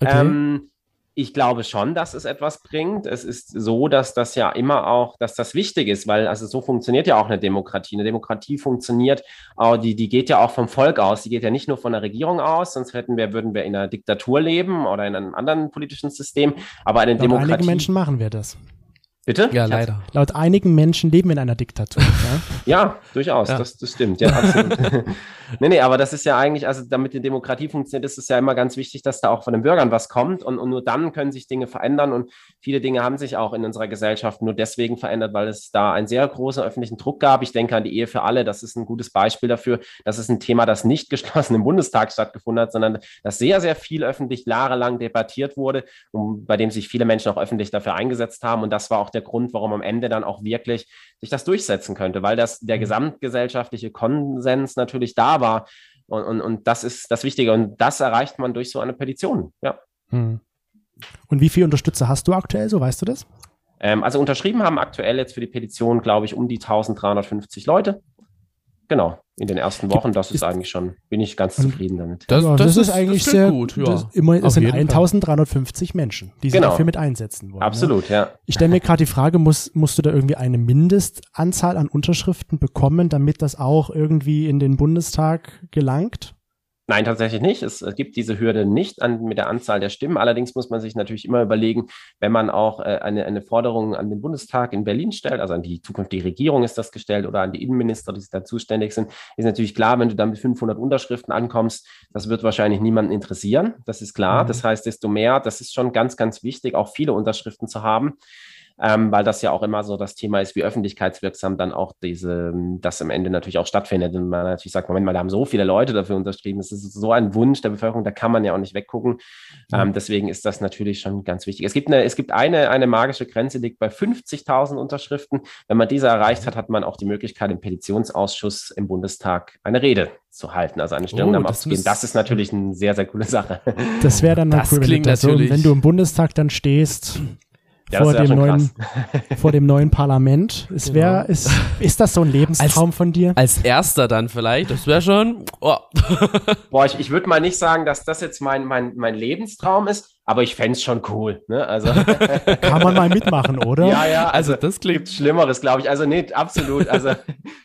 Okay. Ähm, ich glaube schon, dass es etwas bringt. Es ist so, dass das ja immer auch, dass das wichtig ist, weil also so funktioniert ja auch eine Demokratie. Eine Demokratie funktioniert, äh, die, die geht ja auch vom Volk aus. Die geht ja nicht nur von der Regierung aus, sonst hätten wir, würden wir in einer Diktatur leben oder in einem anderen politischen System. Aber eine Demokratie. Einigen Menschen machen wir das. Bitte? Ja, leider. Laut einigen Menschen leben wir in einer Diktatur. ja? ja, durchaus. Ja. Das, das stimmt. Ja, absolut. nee, nee, aber das ist ja eigentlich, also damit die Demokratie funktioniert, ist es ja immer ganz wichtig, dass da auch von den Bürgern was kommt und, und nur dann können sich Dinge verändern und viele Dinge haben sich auch in unserer Gesellschaft nur deswegen verändert, weil es da einen sehr großen öffentlichen Druck gab. Ich denke an die Ehe für alle. Das ist ein gutes Beispiel dafür. Das ist ein Thema, das nicht geschlossen im Bundestag stattgefunden hat, sondern das sehr, sehr viel öffentlich jahrelang debattiert wurde und bei dem sich viele Menschen auch öffentlich dafür eingesetzt haben. Und das war auch der Grund, warum am Ende dann auch wirklich sich das durchsetzen könnte, weil das der mhm. gesamtgesellschaftliche Konsens natürlich da war. Und, und, und das ist das Wichtige. Und das erreicht man durch so eine Petition. Ja. Hm. Und wie viele Unterstützer hast du aktuell, so weißt du das? Ähm, also unterschrieben haben aktuell jetzt für die Petition, glaube ich, um die 1350 Leute. Genau, in den ersten Wochen, das ist, ist eigentlich schon, bin ich ganz zufrieden damit. Das, das, das ist, ist, eigentlich das sehr gut. Ja. Das, immer, es sind 1350 Menschen, die sich genau. dafür mit einsetzen wollen. Absolut, ja. ja. Ich stelle mir gerade die Frage, muss, musst du da irgendwie eine Mindestanzahl an Unterschriften bekommen, damit das auch irgendwie in den Bundestag gelangt? Nein, tatsächlich nicht. Es gibt diese Hürde nicht an, mit der Anzahl der Stimmen. Allerdings muss man sich natürlich immer überlegen, wenn man auch äh, eine, eine Forderung an den Bundestag in Berlin stellt, also an die zukünftige Regierung ist das gestellt oder an die Innenminister, die da zuständig sind, ist natürlich klar, wenn du dann mit 500 Unterschriften ankommst, das wird wahrscheinlich niemanden interessieren. Das ist klar. Mhm. Das heißt, desto mehr, das ist schon ganz, ganz wichtig, auch viele Unterschriften zu haben ähm, weil das ja auch immer so das Thema ist, wie öffentlichkeitswirksam dann auch diese, das am Ende natürlich auch stattfindet. Und man natürlich sagt, Moment mal, da haben so viele Leute dafür unterschrieben. Das ist so ein Wunsch der Bevölkerung, da kann man ja auch nicht weggucken. Mhm. Ähm, deswegen ist das natürlich schon ganz wichtig. Es gibt eine, es gibt eine, eine magische Grenze, die liegt bei 50.000 Unterschriften. Wenn man diese erreicht hat, hat man auch die Möglichkeit, im Petitionsausschuss im Bundestag eine Rede zu halten, also eine Stellungnahme oh, abzugeben. Das ist natürlich eine sehr, sehr coole Sache. Das wäre dann das cool, klingt wenn, du, natürlich. wenn du im Bundestag dann stehst ja, vor, dem neuen, vor dem neuen Parlament. Es wär, genau. ist, ist das so ein Lebenstraum als, von dir? Als erster dann vielleicht, das wäre schon. Oh. Boah, ich, ich würde mal nicht sagen, dass das jetzt mein, mein, mein Lebenstraum ist, aber ich fände es schon cool. Ne? Also Kann man mal mitmachen, oder? Ja, ja, also, also das klingt Schlimmeres, glaube ich. Also nicht, absolut. Also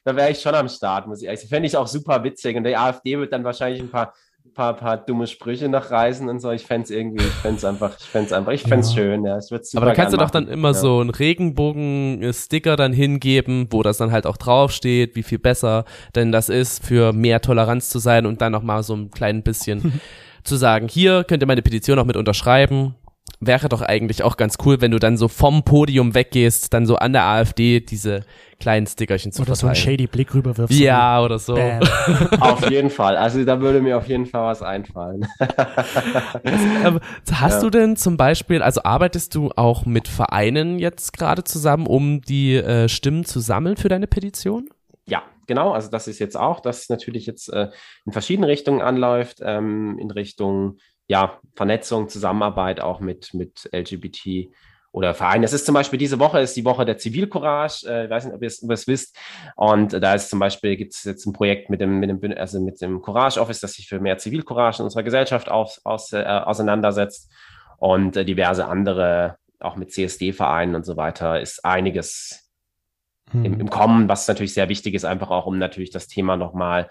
da wäre ich schon am Start, muss ich. Also, fände ich auch super witzig. Und die AfD wird dann wahrscheinlich ein paar paar, paar dumme Sprüche noch reißen und so. Ich fände es irgendwie, ich fände es einfach, ich fände einfach, ich fände ja. schön, ja. Ich Aber da kannst du doch dann immer ja. so einen Regenbogen-Sticker dann hingeben, wo das dann halt auch draufsteht, wie viel besser denn das ist, für mehr Toleranz zu sein und dann nochmal so ein klein bisschen zu sagen, hier könnt ihr meine Petition auch mit unterschreiben wäre doch eigentlich auch ganz cool, wenn du dann so vom Podium weggehst, dann so an der AfD diese kleinen Stickerchen zu Oder verteilen. so einen shady Blick rüberwirfst. Ja, oder so. auf jeden Fall. Also da würde mir auf jeden Fall was einfallen. Hast ja. du denn zum Beispiel, also arbeitest du auch mit Vereinen jetzt gerade zusammen, um die äh, Stimmen zu sammeln für deine Petition? Ja, genau. Also das ist jetzt auch, dass natürlich jetzt äh, in verschiedene Richtungen anläuft, ähm, in Richtung ja, Vernetzung, Zusammenarbeit auch mit, mit LGBT oder Vereinen. Es ist zum Beispiel diese Woche ist die Woche der Zivilcourage. Äh, ich weiß nicht, ob ihr es wisst. Und da ist zum Beispiel gibt es jetzt ein Projekt mit dem, mit dem, also mit dem Courage Office, das sich für mehr Zivilcourage in unserer Gesellschaft aus, aus, äh, auseinandersetzt. Und äh, diverse andere, auch mit CSD-Vereinen und so weiter, ist einiges hm. im, im Kommen, was natürlich sehr wichtig ist, einfach auch, um natürlich das Thema nochmal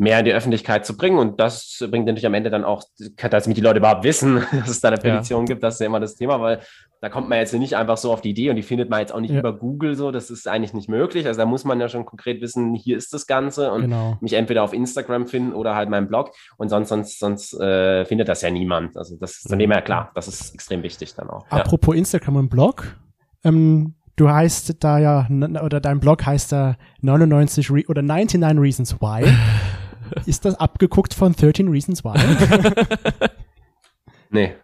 mehr in die Öffentlichkeit zu bringen. Und das bringt natürlich am Ende dann auch, dass die Leute überhaupt wissen, dass es da eine Petition ja. gibt. Das ist ja immer das Thema, weil da kommt man jetzt nicht einfach so auf die Idee und die findet man jetzt auch nicht ja. über Google so. Das ist eigentlich nicht möglich. Also da muss man ja schon konkret wissen, hier ist das Ganze und genau. mich entweder auf Instagram finden oder halt meinen Blog. Und sonst, sonst, sonst äh, findet das ja niemand. Also das ist dann immer klar. Das ist extrem wichtig dann auch. Apropos ja. Instagram und Blog. Ähm, du heißt da ja, oder dein Blog heißt da 99 Re oder 99 Reasons Why. Ist das abgeguckt von 13 Reasons Why? nee.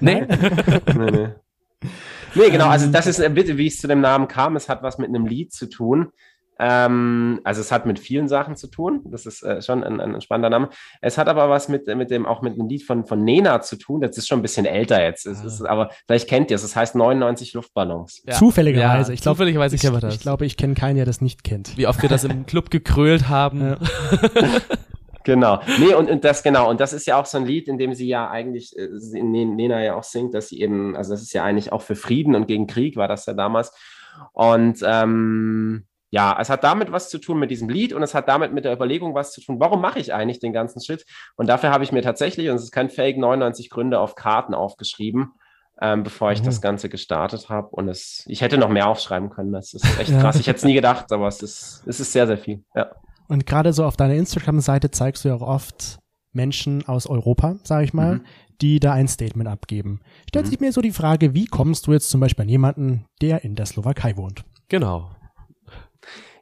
nee? nee, nee. Nee, genau, also das ist, bitte, wie es zu dem Namen kam, es hat was mit einem Lied zu tun. Ähm, also es hat mit vielen Sachen zu tun. Das ist äh, schon ein, ein, spannender Name. Es hat aber was mit, mit dem, auch mit einem Lied von, von Nena zu tun. Das ist schon ein bisschen älter jetzt. Es, ah. ist, aber vielleicht kennt ihr es. Es heißt 99 Luftballons. Ja. Zufälligerweise. Ja, ich glaube, zufälligerweise ich, ich, ich glaube, ich kenne keinen, der das nicht kennt. Wie oft wir das im Club gekrölt haben. Ja. Genau. Nee, und, und das genau. Und das ist ja auch so ein Lied, in dem sie ja eigentlich, äh, Nena ja auch singt, dass sie eben, also das ist ja eigentlich auch für Frieden und gegen Krieg war das ja damals. Und ähm, ja, es hat damit was zu tun mit diesem Lied und es hat damit mit der Überlegung was zu tun, warum mache ich eigentlich den ganzen Schritt? Und dafür habe ich mir tatsächlich, und es ist kein Fake, 99 Gründe auf Karten aufgeschrieben, ähm, bevor ich mhm. das Ganze gestartet habe. Und es, ich hätte noch mehr aufschreiben können. Das ist echt ja. krass. Ich hätte es nie gedacht, aber es ist, es ist sehr, sehr viel. Ja. Und gerade so auf deiner Instagram-Seite zeigst du ja auch oft Menschen aus Europa, sage ich mal, mhm. die da ein Statement abgeben. Stellt mhm. sich mir so die Frage, wie kommst du jetzt zum Beispiel an jemanden, der in der Slowakei wohnt? Genau.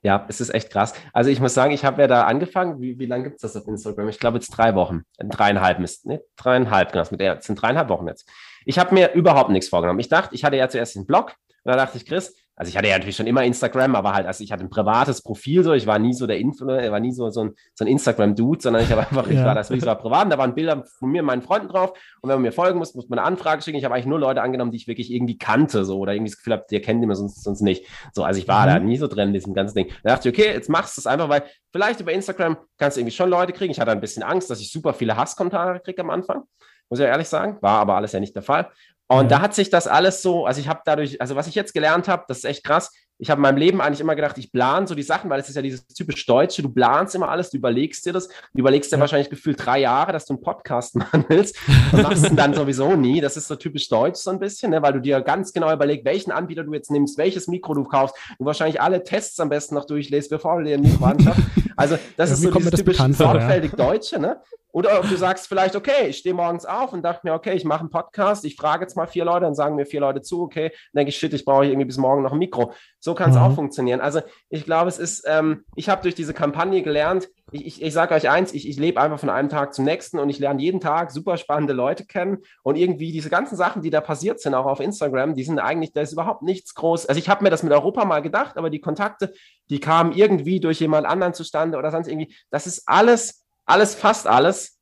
Ja, es ist echt krass. Also ich muss sagen, ich habe ja da angefangen. Wie, wie lange gibt es das auf Instagram? Ich glaube jetzt drei Wochen. Dreieinhalb ist, ne? Dreieinhalb, genau. Mit sind dreieinhalb Wochen jetzt. Ich habe mir überhaupt nichts vorgenommen. Ich dachte, ich hatte ja zuerst einen Blog und da dachte ich, Chris, also ich hatte ja natürlich schon immer Instagram, aber halt, also ich hatte ein privates Profil so, ich war nie so der Influencer, war nie so, so ein, so ein Instagram-Dude, sondern ich habe einfach, ja. ich war das wirklich so privat und da waren Bilder von mir und meinen Freunden drauf und wenn man mir folgen muss, muss man eine Anfrage schicken. Ich habe eigentlich nur Leute angenommen, die ich wirklich irgendwie kannte, so, oder irgendwie das Gefühl habe, die kennen die mir sonst, sonst nicht. So, also ich war mhm. da nie so drin in diesem ganzen Ding. Da dachte ich, okay, jetzt machst du es einfach, weil vielleicht über Instagram kannst du irgendwie schon Leute kriegen. Ich hatte ein bisschen Angst, dass ich super viele Hasskommentare kriege am Anfang muss ich ehrlich sagen. War aber alles ja nicht der Fall. Und ja. da hat sich das alles so, also ich habe dadurch, also was ich jetzt gelernt habe, das ist echt krass. Ich habe in meinem Leben eigentlich immer gedacht, ich plane so die Sachen, weil es ist ja dieses typisch Deutsche, du planst immer alles, du überlegst dir das, du überlegst dir ja. wahrscheinlich gefühlt drei Jahre, dass du einen Podcast machen willst und machst ihn dann sowieso nie. Das ist so typisch Deutsch so ein bisschen, ne? weil du dir ganz genau überlegst, welchen Anbieter du jetzt nimmst, welches Mikro du kaufst, du wahrscheinlich alle Tests am besten noch durchlässt, bevor du dir ein Mikro anschaffst. Also das ist so dieses typisch sorgfältig ja. Deutsche, ne? Oder ob du sagst vielleicht, okay, ich stehe morgens auf und dachte mir, okay, ich mache einen Podcast, ich frage jetzt mal vier Leute, dann sagen mir vier Leute zu, okay, dann denke ich, shit, ich brauche irgendwie bis morgen noch ein Mikro. So kann es mhm. auch funktionieren. Also ich glaube, es ist, ähm, ich habe durch diese Kampagne gelernt, ich, ich, ich sage euch eins, ich, ich lebe einfach von einem Tag zum nächsten und ich lerne jeden Tag super spannende Leute kennen und irgendwie diese ganzen Sachen, die da passiert sind, auch auf Instagram, die sind eigentlich, da ist überhaupt nichts groß. Also ich habe mir das mit Europa mal gedacht, aber die Kontakte, die kamen irgendwie durch jemand anderen zustande oder sonst irgendwie, das ist alles alles, fast alles.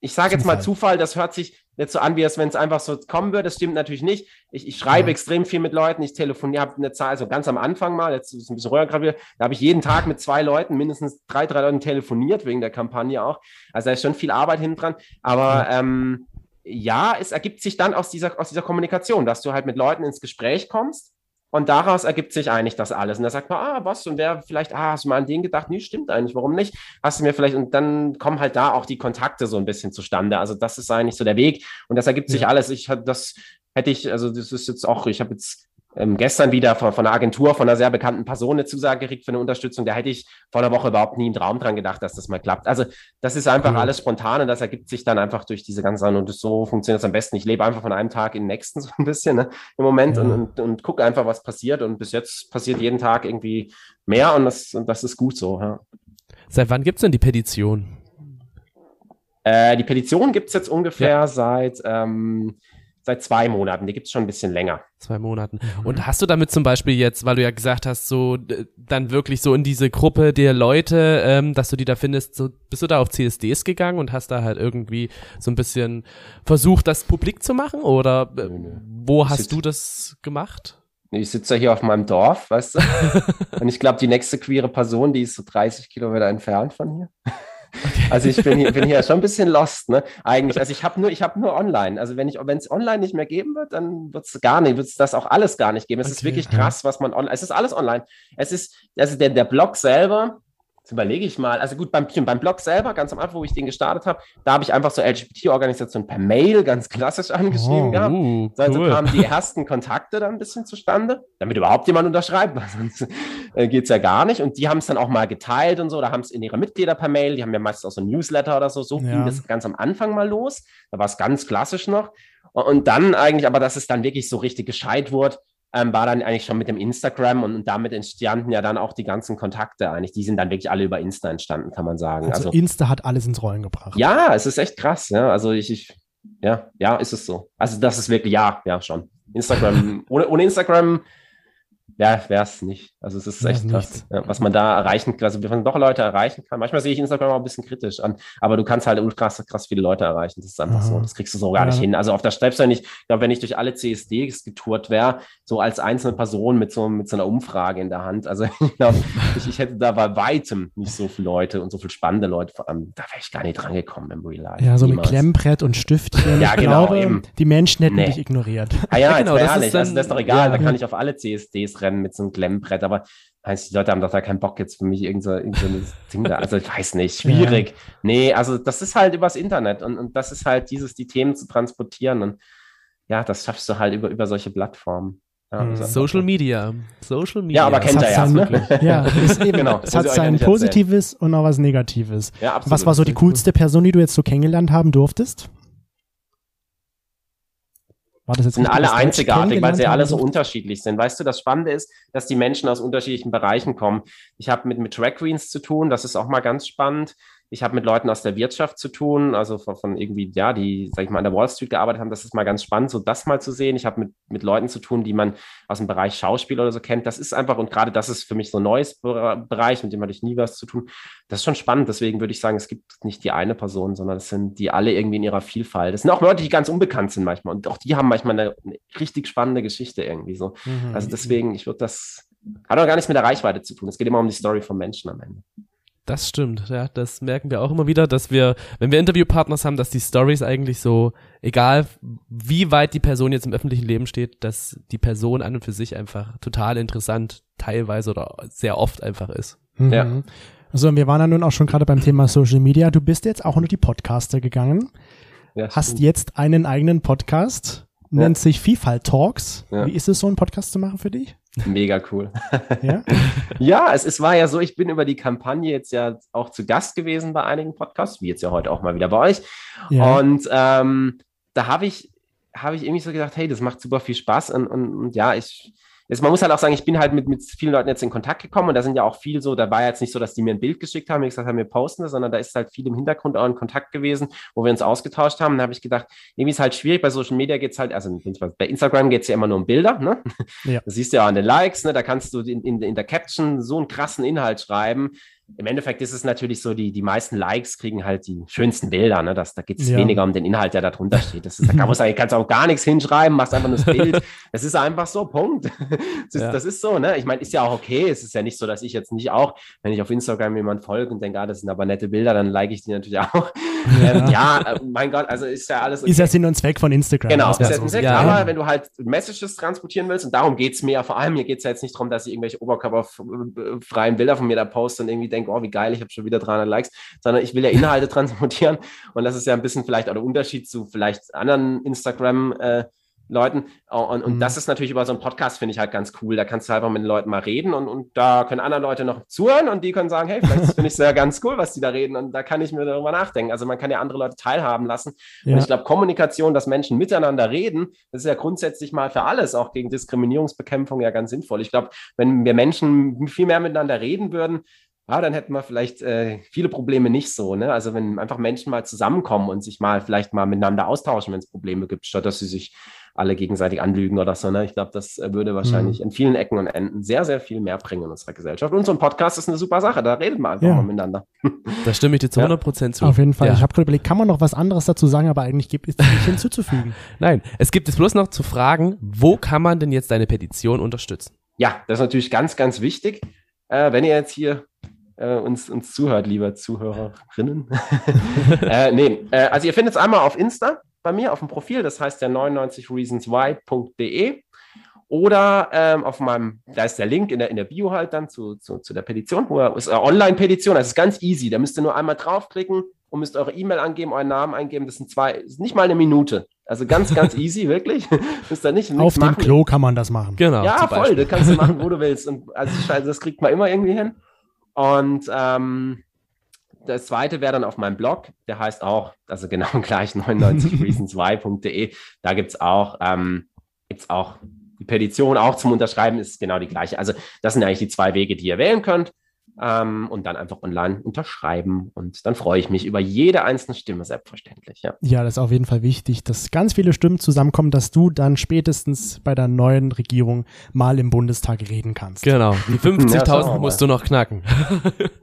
Ich sage jetzt mal Zufall, das hört sich nicht so an, wie es, wenn es einfach so kommen würde. Das stimmt natürlich nicht. Ich, ich schreibe ja. extrem viel mit Leuten, ich telefoniere, habe eine Zahl, also ganz am Anfang mal, jetzt ist es ein bisschen ruhiger gerade da habe ich jeden Tag mit zwei Leuten, mindestens drei, drei Leuten telefoniert, wegen der Kampagne auch. Also da ist schon viel Arbeit hinten dran. Aber ähm, ja, es ergibt sich dann aus dieser, aus dieser Kommunikation, dass du halt mit Leuten ins Gespräch kommst Und daraus ergibt sich eigentlich das alles. Und da sagt man, ah, was? Und wer vielleicht, ah, hast du mal an den gedacht? Nee, stimmt eigentlich, warum nicht? Hast du mir vielleicht, und dann kommen halt da auch die Kontakte so ein bisschen zustande. Also das ist eigentlich so der Weg. Und das ergibt sich ja. alles. Ich das hätte ich, also das ist jetzt auch, ich habe jetzt ähm, gestern wieder von, von einer Agentur, von einer sehr bekannten Person eine Zusage gekriegt für eine Unterstützung. Da hätte ich vor einer Woche überhaupt nie im Traum dran gedacht, dass das mal klappt. Also das ist einfach mhm. alles spontan und das ergibt sich dann einfach durch diese ganzen Sachen und so funktioniert es am besten. Ich lebe einfach von einem Tag in den nächsten so ein bisschen ne, im Moment ja. und, und, und gucke einfach, was passiert und bis jetzt passiert jeden Tag irgendwie mehr und das, und das ist gut so. Ja. Seit wann gibt es denn die Petition? Äh, die Petition gibt es jetzt ungefähr ja. seit ähm, seit zwei Monaten. Die gibt es schon ein bisschen länger. Zwei Monaten. Mhm. Und hast du damit zum Beispiel jetzt, weil du ja gesagt hast, so dann wirklich so in diese Gruppe der Leute, ähm, dass du die da findest, so bist du da auf CSDs gegangen und hast da halt irgendwie so ein bisschen versucht, das publik zu machen? Oder äh, wo hast du das gemacht? Ich sitze ja hier auf meinem Dorf, weißt du? und ich glaube, die nächste queere Person, die ist so 30 Kilometer entfernt von hier. Okay. Also ich bin hier, bin hier schon ein bisschen lost, ne? Eigentlich. Also ich habe nur, ich habe nur online. Also wenn ich, wenn es online nicht mehr geben wird, dann wird es gar nicht, wird es das auch alles gar nicht geben. Es okay. ist wirklich krass, was man online. Es ist alles online. Es ist, also der, der Blog selber, Jetzt überlege ich mal. Also gut, beim, beim Blog selber, ganz am Anfang, wo ich den gestartet habe, da habe ich einfach so LGBT-Organisationen per Mail ganz klassisch angeschrieben oh, gehabt. Uh, also cool. kamen die ersten Kontakte dann ein bisschen zustande, damit überhaupt jemand unterschreibt, weil sonst äh, geht es ja gar nicht. Und die haben es dann auch mal geteilt und so, da haben es in ihre Mitglieder per Mail, die haben ja meistens auch so ein Newsletter oder so. So ja. ging das ganz am Anfang mal los. Da war es ganz klassisch noch. Und dann eigentlich, aber dass es dann wirklich so richtig gescheit wurde, ähm, war dann eigentlich schon mit dem Instagram und, und, damit entstanden ja dann auch die ganzen Kontakte eigentlich. Die sind dann wirklich alle über Insta entstanden, kann man sagen. Also, also Insta hat alles ins Rollen gebracht. Ja, es ist echt krass. Ja, also ich, ich ja, ja, ist es so. Also das ist wirklich, ja, ja, schon. Instagram, ohne, ohne Instagram ja, wäre es nicht. Also es ist echt krass, ja, was man da erreichen kann, also wie man doch Leute erreichen kann. Manchmal sehe ich Instagram auch ein bisschen kritisch an, aber du kannst halt krass, krass viele Leute erreichen. Das ist einfach Aha. so. Das kriegst du so gar ja. nicht hin. Also auf der Stepstone, ich glaube, wenn ich durch alle CSDs getourt wäre, so als einzelne Person mit so, mit so einer Umfrage in der Hand, also ich glaube, ich, ich, hätte da bei weitem nicht so viele Leute und so viele spannende Leute, vor allem, da wäre ich gar nicht dran gekommen im Real Life. Ja, so Niemals. mit Klemmbrett und Stiftchen. ja, genau. Glaube, eben. Die Menschen hätten nee. dich ignoriert. Ah ja, genau, das ist, dann, also das ist doch egal, ja, da kann ich auf alle CSDs rennen mit so einem Klemmbrett, aber heißt, die Leute haben doch da keinen Bock jetzt für mich irgend so, irgend so ein Ding da. Also ich weiß nicht, schwierig. Ja. Nee, also das ist halt übers Internet und, und das ist halt dieses, die Themen zu transportieren und ja, das schaffst du halt über, über solche Plattformen. Ja. Social Media. Social Media. Ja, aber kennt er ja. Ne? Ja, ist eben, genau. Es hat sein Positives erzählen. und auch was Negatives. Ja. Was war so die coolste Person, die du jetzt so kennengelernt haben durftest? War das jetzt sind alle einzigartig, weil sie alle so unterschiedlich sind. Weißt du, das Spannende ist, dass die Menschen aus unterschiedlichen Bereichen kommen. Ich habe mit, mit Drag Queens zu tun, das ist auch mal ganz spannend. Ich habe mit Leuten aus der Wirtschaft zu tun, also von, von, irgendwie, ja, die, sag ich mal, an der Wall Street gearbeitet haben. Das ist mal ganz spannend, so das mal zu sehen. Ich habe mit, mit Leuten zu tun, die man aus dem Bereich Schauspiel oder so kennt. Das ist einfach, und gerade das ist für mich so ein neues Bereich, mit dem hatte ich nie was zu tun. Das ist schon spannend. Deswegen würde ich sagen, es gibt nicht die eine Person, sondern es sind die alle irgendwie in ihrer Vielfalt. Das sind auch Leute, die ganz unbekannt sind manchmal. Und auch die haben manchmal eine, eine richtig spannende Geschichte irgendwie so. Mhm. Also deswegen, ich würde das, hat auch gar nichts mit der Reichweite zu tun. Es geht immer um die Story vom Menschen am Ende. Das stimmt, ja, das merken wir auch immer wieder, dass wir, wenn wir Interviewpartners haben, dass die Stories eigentlich so, egal wie weit die Person jetzt im öffentlichen Leben steht, dass die Person an und für sich einfach total interessant teilweise oder sehr oft einfach ist. Mhm. Ja. Also wir waren ja nun auch schon gerade beim Thema Social Media. Du bist jetzt auch unter die Podcaster gegangen, ja, hast jetzt einen eigenen Podcast, nennt sich Vielfalt Talks. Wie ist es, so einen Podcast zu machen für dich? Mega cool. Ja, ja es, es war ja so, ich bin über die Kampagne jetzt ja auch zu Gast gewesen bei einigen Podcasts, wie jetzt ja heute auch mal wieder bei euch. Ja. Und ähm, da habe ich, hab ich irgendwie so gedacht, hey, das macht super viel Spaß und, und, und ja, ich Jetzt, man muss halt auch sagen, ich bin halt mit, mit vielen Leuten jetzt in Kontakt gekommen und da sind ja auch viel so, da war jetzt nicht so, dass die mir ein Bild geschickt haben, wie gesagt haben, wir posten das, sondern da ist halt viel im Hintergrund auch in Kontakt gewesen, wo wir uns ausgetauscht haben. Da habe ich gedacht, irgendwie ist halt schwierig, bei Social Media geht's halt, also bei Instagram geht's ja immer nur um Bilder, ne? Ja. Das siehst du ja an den Likes, ne? Da kannst du in, in, in der Caption so einen krassen Inhalt schreiben, im Endeffekt ist es natürlich so, die, die meisten Likes kriegen halt die schönsten Bilder. Ne? Das, da geht es Ja. weniger um den Inhalt, der da drunter steht. Das ist, da kann man sagen, kannst auch gar nichts hinschreiben, machst einfach nur das Bild. Das ist einfach so, Punkt. Das ist, Ja. das ist so, ne? Ich meine, ist ja auch okay. Es ist ja nicht so, dass ich jetzt nicht auch, wenn ich auf Instagram jemand folge und denke, ah, das sind aber nette Bilder, dann like ich die natürlich auch. Ähm, ja, äh, mein Gott, also ist ja alles okay. Ist ja Sinn und Zweck von Instagram. Genau, ist man jetzt so ein sagen. Sekt, Ja, aber ja. wenn du halt Messages transportieren willst, und darum geht es mir ja vor allem, mir geht es ja jetzt nicht darum, dass ich irgendwelche oberkörperfreien Bilder von mir da poste und irgendwie denke, oh, wie geil, ich habe schon wieder 300 Likes, sondern ich will ja Inhalte transportieren und das ist ja ein bisschen vielleicht auch der Unterschied zu vielleicht anderen Instagram- äh, Leuten. Und, und Mhm. das ist natürlich über so einen Podcast, finde ich halt ganz cool. Da kannst du einfach mit den Leuten mal reden und, und da können andere Leute noch zuhören und die können sagen, hey, vielleicht finde ich es ja ganz cool, was die da reden und da kann ich mir darüber nachdenken. Also man kann ja andere Leute teilhaben lassen. Ja. Und ich glaube, Kommunikation, dass Menschen miteinander reden, das ist ja grundsätzlich mal für alles, auch gegen Diskriminierungsbekämpfung ja ganz sinnvoll. Ich glaube, wenn wir Menschen viel mehr miteinander reden würden, ja, dann hätten wir vielleicht äh, viele Probleme nicht so. Ne? Also wenn einfach Menschen mal zusammenkommen und sich mal vielleicht mal miteinander austauschen, wenn es Probleme gibt, statt dass sie sich alle gegenseitig anlügen oder so. Ne? Ich glaube, das äh, würde wahrscheinlich Mhm. in vielen Ecken und Enden sehr, sehr viel mehr bringen in unserer Gesellschaft. Und so ein Podcast ist eine super Sache. Da redet man einfach Ja. mal miteinander. Da stimme ich dir zu Ja. 100% zu. Auf jeden Fall. Ja. Ich habe gerade überlegt, kann man noch was anderes dazu sagen, aber eigentlich gibt es nicht hinzuzufügen. Nein, es gibt es bloß noch zu fragen, wo kann man denn jetzt deine Petition unterstützen? Ja, das ist natürlich ganz, ganz wichtig. Äh, wenn ihr jetzt hier äh, uns, uns zuhört, liebe Zuhörerinnen. äh, nee, äh, also ihr findet es einmal auf Insta bei mir auf dem Profil, das heißt ja 99reasonswhy.de oder ähm, auf meinem, da ist der Link in der, in der Bio halt dann zu, zu, zu der Petition, wo er ist eine Online-Petition, das ist ganz easy, da müsst ihr nur einmal draufklicken und müsst eure E-Mail angeben, euren Namen eingeben, das sind zwei, das ist nicht mal eine Minute. Also ganz, ganz easy, wirklich. müsst ihr nicht Auf dem machen. Klo kann man das machen. Genau. Ja, voll, das kannst du machen, wo du willst. Und also also das kriegt man immer irgendwie hin. Und ähm, das zweite wäre dann auf meinem Blog, der heißt auch, also genau gleich 99reasonswhy.de. Da gibt's auch, ähm, gibt's auch die Petition, auch zum Unterschreiben ist genau die gleiche. Also das sind eigentlich die zwei Wege, die ihr wählen könnt. Ähm, und dann einfach online unterschreiben. Und dann freue ich mich über jede einzelne Stimme, selbstverständlich. Ja. Ja, das ist auf jeden Fall wichtig, dass ganz viele Stimmen zusammenkommen, dass du dann spätestens bei der neuen Regierung mal im Bundestag reden kannst. Genau. Die Ja, schauen wir 50.000 mal. musst du noch knacken.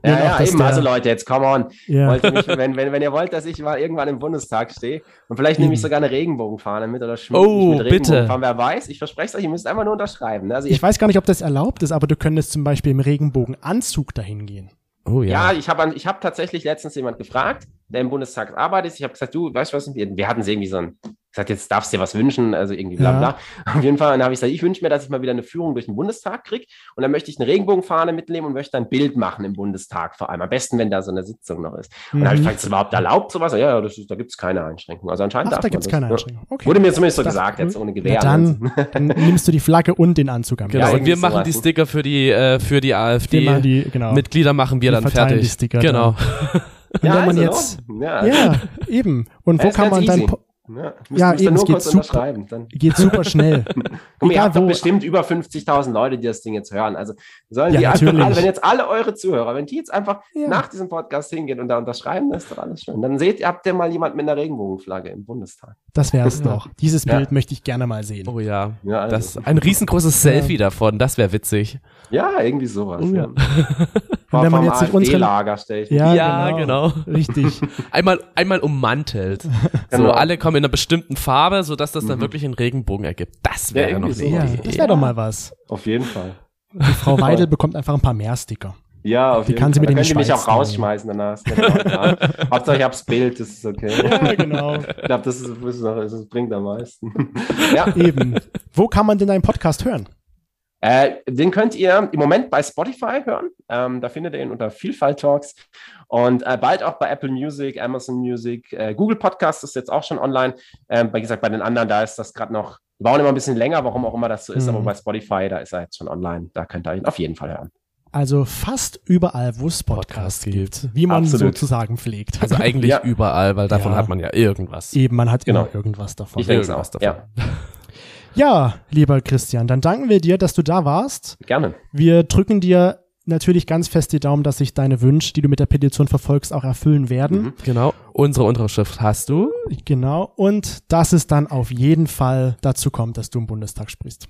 Ja, Ja, noch, ja, dass eben. Also Leute, jetzt come on. Ja. Wollt ihr mich, wenn, wenn, wenn ihr wollt, dass ich mal irgendwann im Bundestag stehe und vielleicht nehme ich sogar eine Regenbogenfahne mit oder schmücke Oh, mich mit bitte. Regenbogenfahnen, wer weiß, ich verspreche es euch, ihr müsst einfach nur unterschreiben. Also Ich weiß gar nicht, ob das erlaubt ist, aber du könntest zum Beispiel im Regenbogenanzug dahin gehen. Oh ja, ja. ich habe ich hab tatsächlich letztens jemand gefragt, der im Bundestag arbeitet. Ich habe gesagt, du, weißt du was, wir, wir hatten irgendwie so ein, gesagt, jetzt darfst du dir was wünschen, also irgendwie bla Ja. bla. Auf jeden Fall, dann habe ich gesagt, ich wünsche mir, dass ich mal wieder eine Führung durch den Bundestag kriege und dann möchte ich eine Regenbogenfahne mitnehmen und möchte ein Bild machen im Bundestag vor allem. Am besten, wenn da so eine Sitzung noch ist. Und dann habe ich Mhm. gefragt, ist das überhaupt erlaubt sowas? Ja, ja, das ist, da gibt es keine Einschränkungen. Also anscheinend Ach, darf da gibt's das. keine Ja. Einschränkung. Okay. Wurde mir zumindest so Das- gesagt, jetzt ohne Na Gewehr. dann, dann nimmst du die Flagge und den Anzug am Genau. Ja, und wir machen sowas. die Sticker für die, äh, für die Den AfD. machen die, genau. Mitglieder machen wir Wir dann verteilen fertig. die Sticker genau. Und wenn man also, jetzt, ja, ja, eben. Und Ja, wo kann man dann, easy. po- ja, Ja, ja eben, eben, es nur geht kurz super. unterschreiben. Dann. geht super schnell. Guck mal, ihr habt doch bestimmt über 50.000 Leute, die das Ding jetzt hören. Also sollen Ja, die einfach natürlich. alle, wenn jetzt alle eure Zuhörer, wenn die jetzt einfach Ja. nach diesem Podcast hingehen und da unterschreiben, dann ist doch alles schön. Dann seht ihr, habt ihr mal jemand mit einer Regenbogenflagge im Bundestag. Das wär's Ja. doch. Dieses Ja. Bild möchte ich gerne mal sehen. Oh ja. Ja, also. Das, ein riesengroßes Selfie davon, das wäre witzig. ja irgendwie sowas. Oh, ja. ja. Und wenn man jetzt sich unseren- Lager stellt. Ja, Ja, genau. genau. Richtig. Einmal, einmal ummantelt. So, Genau. alle kommen in einer bestimmten Farbe, sodass das dann wirklich einen Regenbogen ergibt. Das wäre Ja, noch eine Ja, das wäre doch mal was. Auf jeden Fall. Die Frau Weidel bekommt einfach ein paar mehr Sticker. Ja, auf Die jeden kann sie Fall. mit Da in die mich auch rausschmeißen danach. Genau. Hauptsache ich hab's Bild, das ist okay. Ja, genau. Ich glaube, das, ist, das, ist noch- das bringt am meisten. ja, Eben. Wo kann man denn deinen Podcast hören? Äh, den könnt ihr im Moment bei Spotify hören. Ähm, da findet ihr ihn unter Vielfalt Talks und äh, bald auch bei Apple Music, Amazon Music, äh, Google Podcast ist jetzt auch schon online. Ähm, wie gesagt, bei den anderen, da ist das gerade noch, die bauen immer ein bisschen länger, warum auch immer das so ist, Mhm. aber bei Spotify, da ist er jetzt schon online. Da könnt ihr ihn auf jeden Fall hören. Also fast überall, wo es Podcasts gibt, wie man Absolut. sozusagen pflegt. Also eigentlich Ja. überall, weil davon Ja. hat man ja irgendwas. Eben, man hat Genau. immer irgendwas davon. Ich denke es irgendwas auch. davon. Ja, Ja, lieber Christian, dann danken wir dir, dass du da warst. gerne. Wir drücken dir natürlich ganz fest die Daumen, dass sich deine Wünsche, die du mit der Petition verfolgst, auch erfüllen werden. Mhm. Genau. Unsere Unterschrift hast du. Genau. Und dass es dann auf jeden Fall dazu kommt, dass du im Bundestag sprichst.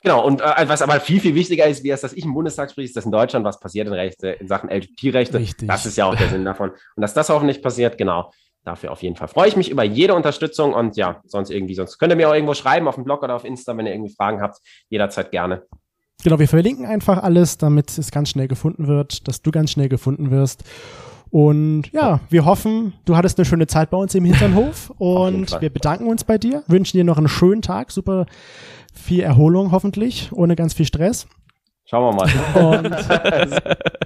Genau, und äh, was aber viel, viel wichtiger ist, wie es, dass ich im Bundestag spreche, ist, dass in Deutschland was passiert in, Rechte, in Sachen LGBT-Rechte. Das ist ja auch der Sinn davon. Und dass das hoffentlich passiert, genau. Dafür auf jeden Fall freue ich mich über jede Unterstützung und ja, sonst irgendwie, sonst könnt ihr mir auch irgendwo schreiben auf dem Blog oder auf Insta, wenn ihr irgendwie Fragen habt, jederzeit gerne. Genau, wir verlinken einfach alles, damit es ganz schnell gefunden wird, dass du ganz schnell gefunden wirst. Und ja, wir hoffen, du hattest eine schöne Zeit bei uns im Hinternhof und wir bedanken uns bei dir, wünschen dir noch einen schönen Tag, super viel Erholung hoffentlich, ohne ganz viel Stress. Schauen wir mal.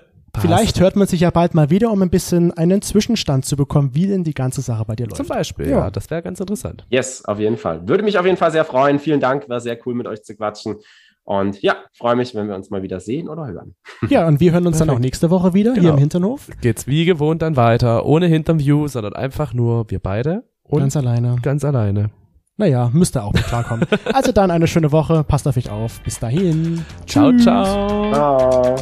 Und vielleicht hört man sich ja bald mal wieder, um ein bisschen einen Zwischenstand zu bekommen, wie denn die ganze Sache bei dir läuft. Zum Beispiel, ja, ja das wäre ganz interessant. Yes, auf jeden Fall. Würde mich auf jeden Fall sehr freuen. Vielen Dank, war sehr cool mit euch zu quatschen. Und ja, freue mich, wenn wir uns mal wieder sehen oder hören. Ja, und wir hören uns Perfekt. dann auch nächste Woche wieder genau. hier im Hinternhof. Geht's wie gewohnt dann weiter, ohne Hinterview, sondern einfach nur wir beide. Und ganz alleine. Ganz alleine. Naja, müsste auch mit klarkommen. also dann eine schöne Woche, passt auf euch auf. Bis dahin. Ciao, ciao. Ciao.